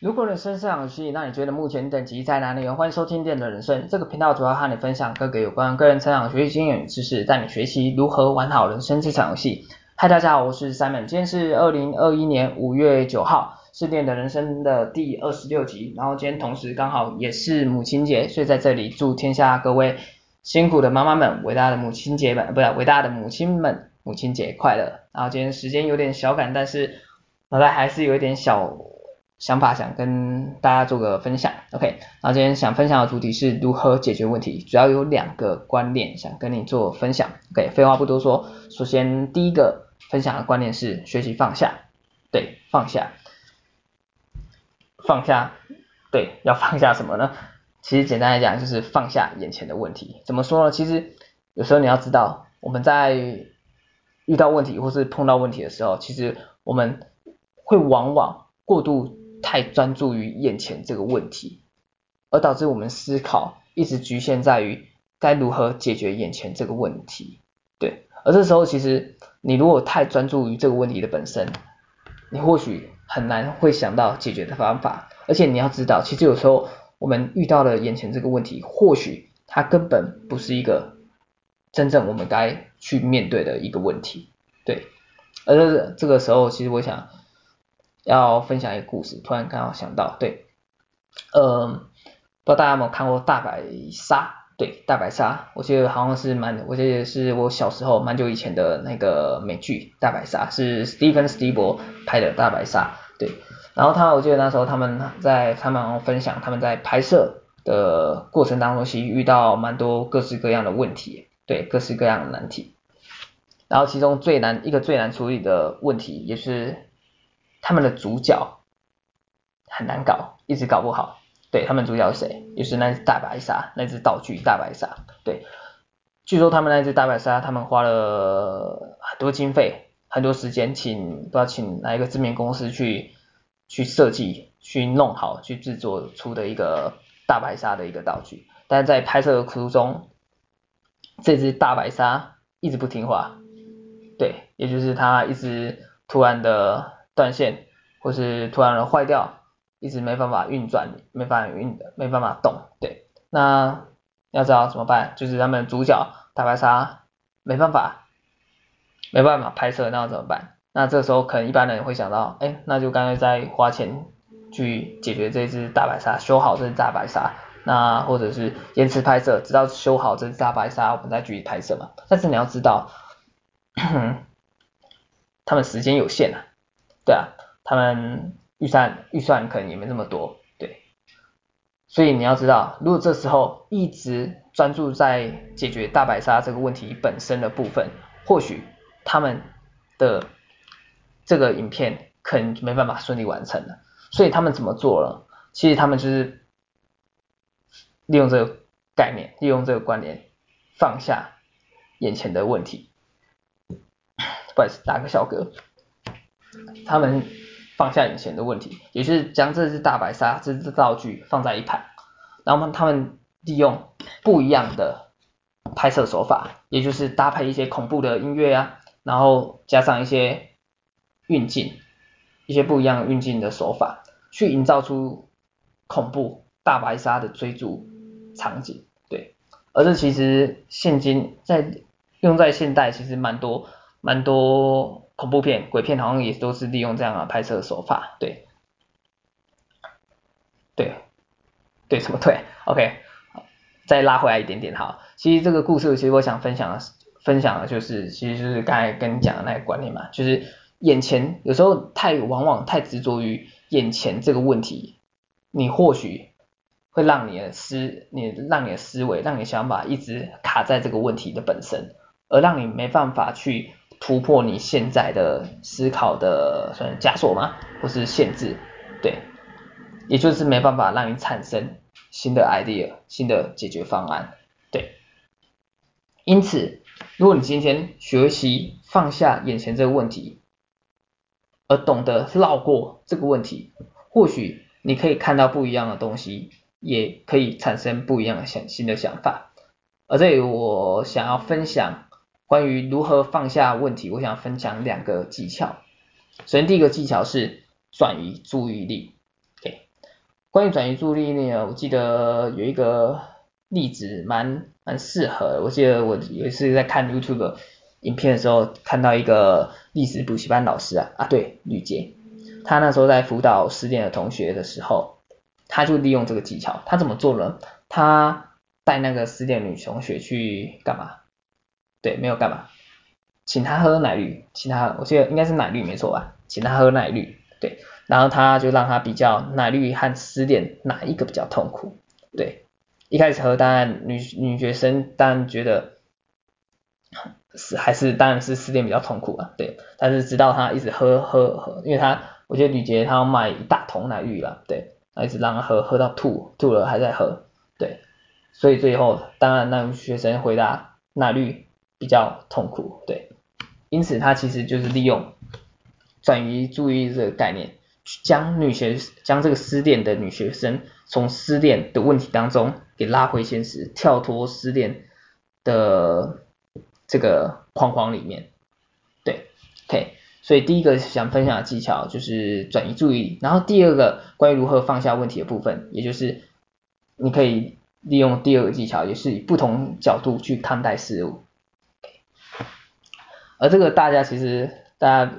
如果人生是场游戏，那你觉得目前等级在哪里？欢迎收听电的人生这个频道，主要和你分享各个有关个人成长、学习经验与知识，带你学习如何玩好人生这场游戏。嗨，大家好，我是 Simon，今天是二零二一年五月九号，是电的人生的第二十六集。然后今天同时刚好也是母亲节，所以在这里祝天下各位辛苦的妈妈们，伟大的母亲节们，不是伟大的母亲们，母亲节快乐。然后今天时间有点小赶，但是脑袋还是有一点小。想法想跟大家做个分享，OK，然后今天想分享的主题是如何解决问题，主要有两个观念想跟你做分享，OK，废话不多说，首先第一个分享的观念是学习放下，对，放下，放下，对，要放下什么呢？其实简单来讲就是放下眼前的问题，怎么说呢？其实有时候你要知道，我们在遇到问题或是碰到问题的时候，其实我们会往往过度。太专注于眼前这个问题，而导致我们思考一直局限在于该如何解决眼前这个问题。对，而这时候其实你如果太专注于这个问题的本身，你或许很难会想到解决的方法。而且你要知道，其实有时候我们遇到了眼前这个问题，或许它根本不是一个真正我们该去面对的一个问题。对，而这个时候其实我想。要分享一个故事，突然刚好想到，对，呃，不知道大家有没有看过大白鲨？对，大白鲨，我记得好像是蛮，我记得是我小时候蛮久以前的那个美剧《大白鲨》，是史蒂芬史蒂博拍的《大白鲨》，对，然后他我记得那时候他们在他们分享他们在拍摄的过程当中，其实遇到蛮多各式各样的问题，对，各式各样的难题，然后其中最难一个最难处理的问题也是。他们的主角很难搞，一直搞不好。对，他们主角是谁？就是那只大白鲨，那只道具大白鲨。对，据说他们那只大白鲨，他们花了很多经费、很多时间，请不知道请哪一个知名公司去去设计、去弄好、去制作出的一个大白鲨的一个道具。但在拍摄的途中，这只大白鲨一直不听话。对，也就是它一直突然的。断线，或是突然的坏掉，一直没办法运转，没办法运，没办法动，对，那要知道怎么办？就是他们主角大白鲨没办法，没办法拍摄，那要怎么办？那这时候可能一般人会想到，哎，那就干脆再花钱去解决这只大白鲨，修好这只大白鲨，那或者是延迟拍摄，直到修好这只大白鲨，我们再继续拍摄嘛。但是你要知道，他们时间有限啊。对啊，他们预算预算可能也没那么多，对，所以你要知道，如果这时候一直专注在解决大白鲨这个问题本身的部分，或许他们的这个影片可能就没办法顺利完成了。所以他们怎么做了？其实他们就是利用这个概念，利用这个观念，放下眼前的问题。不好意思，打个小嗝。他们放下眼前的问题，也是将这只大白鲨这只道具放在一旁，然后他们利用不一样的拍摄手法，也就是搭配一些恐怖的音乐啊，然后加上一些运镜，一些不一样运镜的手法，去营造出恐怖大白鲨的追逐场景。对，而这其实现今在用在现代其实蛮多蛮多。恐怖片、鬼片好像也都是利用这样的拍摄手法，对，对，对，什么 对？OK，再拉回来一点点哈。其实这个故事，其实我想分享的，分享的就是，其实就是刚才跟你讲的那个观念嘛，就是眼前有时候太往往太执着于眼前这个问题，你或许会让你的思，你让你的思维，让你的想法一直卡在这个问题的本身，而让你没办法去。突破你现在的思考的算枷锁吗？或是限制？对，也就是没办法让你产生新的 idea、新的解决方案。对，因此，如果你今天学习放下眼前这个问题，而懂得绕过这个问题，或许你可以看到不一样的东西，也可以产生不一样的想新的想法。而这里我想要分享。关于如何放下问题，我想分享两个技巧。首先，第一个技巧是转移注意力。OK，关于转移注意力呢，我记得有一个例子蛮蛮适合。我记得我有一次在看 YouTube 影片的时候，看到一个历史补习班老师啊，啊对，吕杰，他那时候在辅导失恋的同学的时候，他就利用这个技巧，他怎么做呢？他带那个失恋女同学去干嘛？对，没有干嘛，请他喝奶绿，请他，我记得应该是奶绿没错吧，请他喝奶绿，对。然后他就让他比较奶绿和失恋哪一个比较痛苦，对，一开始喝当然女女学生当然觉得是还是当然是失恋比较痛苦啊，对，但是直到他一直喝喝喝，因为他我觉得吕捷他要卖一大桶奶绿了，对，他一直让他喝喝到吐吐了还在喝，对，所以最后当然那个学生回答奶绿比较痛苦，对，因此他其实就是利用转移注意力这个概念。将女学将这个失恋的女学生从失恋的问题当中给拉回现实，跳脱失恋的这个框框里面。对，OK，所以第一个想分享的技巧就是转移注意力，然后第二个关于如何放下问题的部分，也就是你可以利用第二个技巧，也是以不同角度去看待事物。而这个大家其实大家。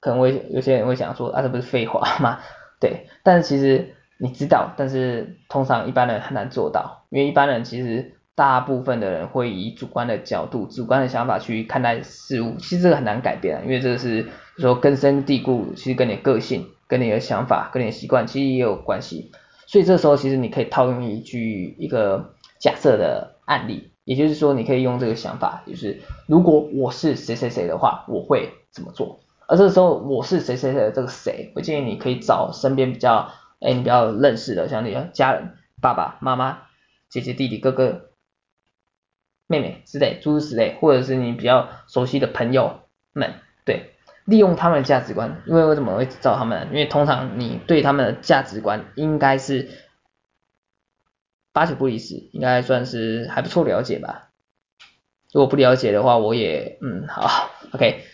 可能会有些人会想说啊，这不是废话吗？对，但是其实你知道，但是通常一般人很难做到，因为一般人其实大部分的人会以主观的角度、主观的想法去看待事物，其实这个很难改变，因为这个是说根深蒂固，其实跟你的个性、跟你的想法、跟你的习惯其实也有关系。所以这时候其实你可以套用一句一个假设的案例，也就是说你可以用这个想法，就是如果我是谁谁谁的话，我会怎么做？而这时候我是谁谁谁的这个谁，我建议你可以找身边比较，哎，你比较认识的，像你的家人、爸爸妈妈、姐姐、弟弟、哥哥、妹妹之类，诸如此类，或者是你比较熟悉的朋友们，对，利用他们的价值观，因为为什么会找他们？因为通常你对他们的价值观应该是八九不离十，应该算是还不错了解吧。如果不了解的话，我也，嗯，好，OK。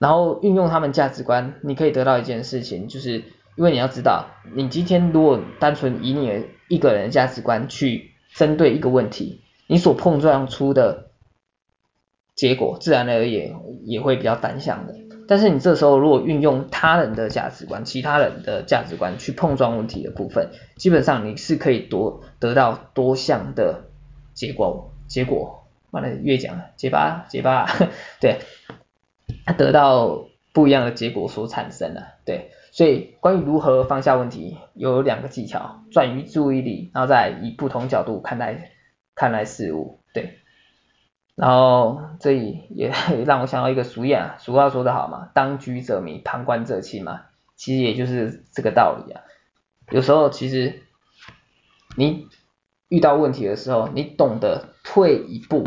然后运用他们价值观，你可以得到一件事情，就是因为你要知道，你今天如果单纯以你一个人的价值观去针对一个问题，你所碰撞出的结果，自然而然也会比较单向的。但是你这时候如果运用他人的价值观，其他人的价值观去碰撞问题的部分，基本上你是可以多得到多项的结果。结果，完了越讲结巴结巴，对。得到不一样的结果所产生的，对，所以关于如何放下问题，有两个技巧，转移注意力，然后再以不同角度看待看待事物，对，然后这里也让我想到一个俗谚啊，俗话说得好嘛，当局者迷，旁观者清嘛，其实也就是这个道理啊。有时候其实你遇到问题的时候，你懂得退一步，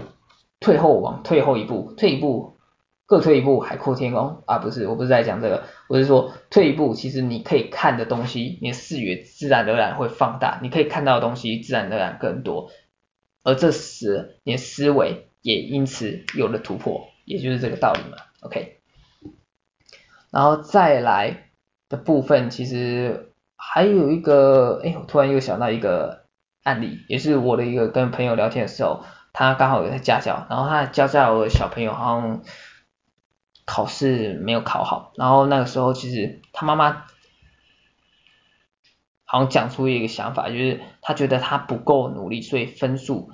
退后往退后一步，退一步。各退一步，海阔天空啊！不是，我不是在讲这个，我是说退一步，其实你可以看的东西，你的视野自然而然会放大，你可以看到的东西自然而然更多，而这时你的思维也因此有了突破，也就是这个道理嘛。OK，然后再来的部分，其实还有一个，哎，我突然又想到一个案例，也是我的一个跟朋友聊天的时候，他刚好有在家教，然后他教教我的小朋友好像。考试没有考好，然后那个时候其实他妈妈好像讲出一个想法，就是他觉得他不够努力，所以分数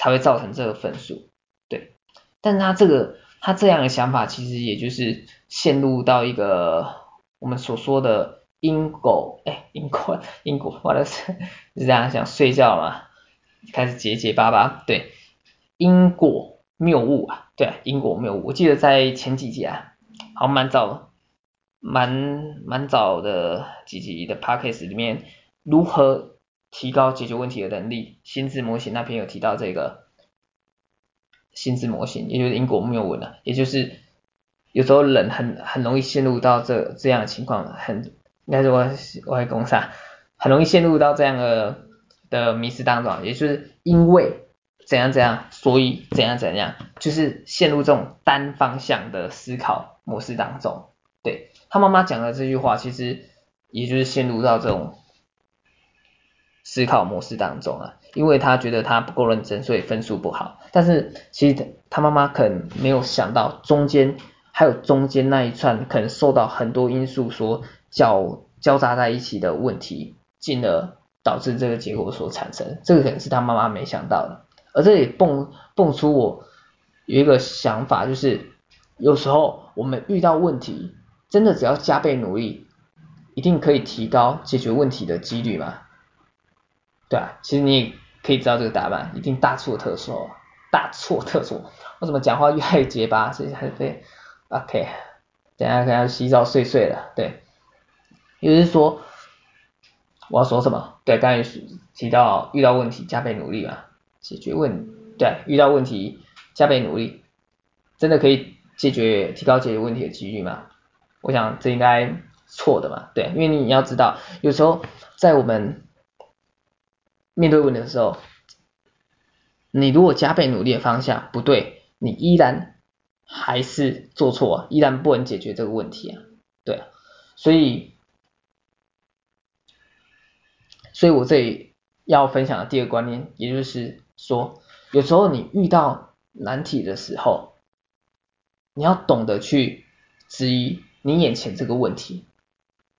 才会造成这个分数，对。但是他这个他这样的想法，其实也就是陷入到一个我们所说的因果，哎，因果 因果，我的是是这样想睡觉嘛，开始结结巴巴，对，因果。谬误啊，对，因果谬误。我记得在前几集啊，好蛮早，蛮蛮早的几集的 podcast 里面，如何提高解决问题的能力？心智模型那篇有提到这个心智模型，也就是因果谬误呢，也就是有时候人很很容易陷入到这这样的情况，很应该是我我会讲啥，很容易陷入到这样的的迷思当中，也就是因为。怎样怎样，所以怎样怎样，就是陷入这种单方向的思考模式当中。对，他妈妈讲的这句话，其实也就是陷入到这种思考模式当中啊，因为他觉得他不够认真，所以分数不好。但是其实他妈妈可能没有想到中间还有中间那一串可能受到很多因素所交交杂在一起的问题，进而导致这个结果所产生。这个可能是他妈妈没想到的。而这里蹦蹦出我有一个想法，就是有时候我们遇到问题，真的只要加倍努力，一定可以提高解决问题的几率吗？对啊，其实你也可以知道这个答案，一定大错特错，大错特错。我怎么讲话越来越结巴，所以还是对，OK，等下等下洗澡睡睡了，对。也就是说，我要说什么？对，刚才提到遇到问题加倍努力嘛，解决问，对，遇到问题加倍努力，真的可以解决提高解决问题的几率吗？我想这应该错的嘛，对，因为你要知道，有时候在我们面对问题的时候，你如果加倍努力的方向不对，你依然还是做错，依然不能解决这个问题啊。对啊，所以，所以我这里要分享的第二个观念，也就是说，有时候你遇到难题的时候，你要懂得去质疑你眼前这个问题，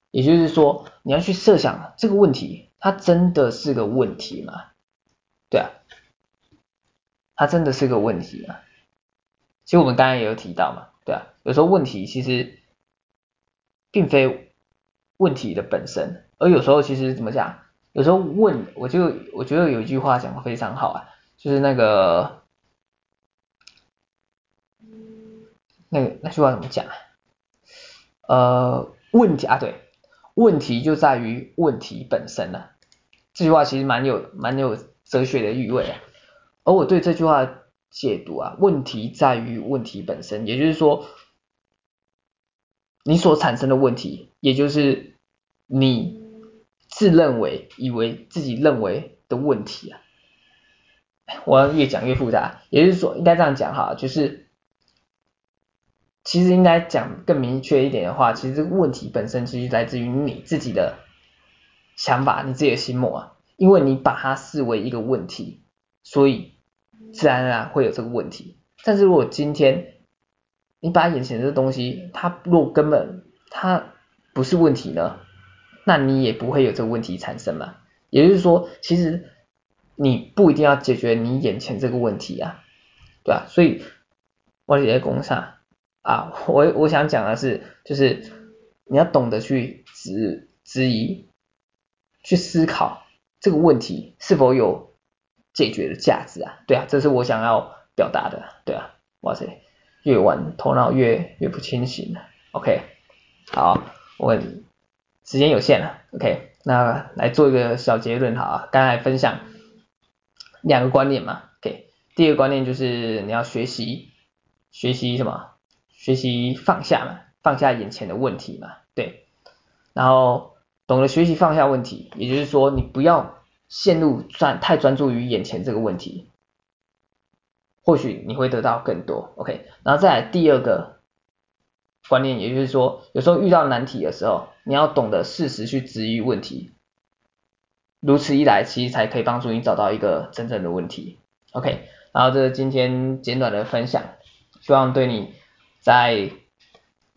也就是说，你要去设想这个问题。它真的是个问题吗？对啊，它真的是个问题吗？其实我们刚才也有提到嘛，对啊，有时候问题其实并非问题的本身，而有时候其实怎么讲？有时候问，我就我觉得有一句话讲的非常好啊，就是那个那那句话怎么讲啊？呃，问题啊，对。问题就在于问题本身了，这句话其实蛮有蛮有哲学的意味啊。而我对这句话解读啊，问题在于问题本身，也就是说，你所产生的问题，也就是你自认为以为自己认为的问题啊。我要越讲越复杂，也就是说，应该这样讲哈，就是。其实应该讲更明确一点的话，其实这个问题本身其实来自于你自己的想法，你自己的心魔啊，因为你把它视为一个问题，所以自然而然会有这个问题。但是如果今天你把眼前的这东西，它若根本它不是问题呢，那你也不会有这个问题产生嘛。也就是说，其实你不一定要解决你眼前这个问题啊，对吧？所以我也在工厂。啊，我我想讲的是，就是你要懂得去质质疑，去思考这个问题是否有解决的价值啊？对啊，这是我想要表达的，对啊，哇塞，越玩头脑越越不清醒了，OK，好，我时间有限了，OK，那来做一个小结论，好啊，刚才分享两个观念嘛，OK，第二个观念就是你要学习学习什么？学习放下嘛，放下眼前的问题嘛，对，然后懂得学习放下问题，也就是说你不要陷入专太专注于眼前这个问题，或许你会得到更多，OK，然后再来第二个观念，也就是说有时候遇到难题的时候，你要懂得适时去质疑问题，如此一来，其实才可以帮助你找到一个真正的问题，OK，然后这是今天简短的分享，希望对你。在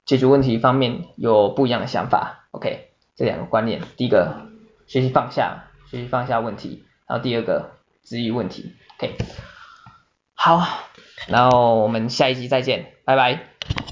解决问题方面有不一样的想法，OK，这两个观念，第一个学习放下，学习放下问题，然后第二个治愈问题，OK，好，然后我们下一集再见，拜拜。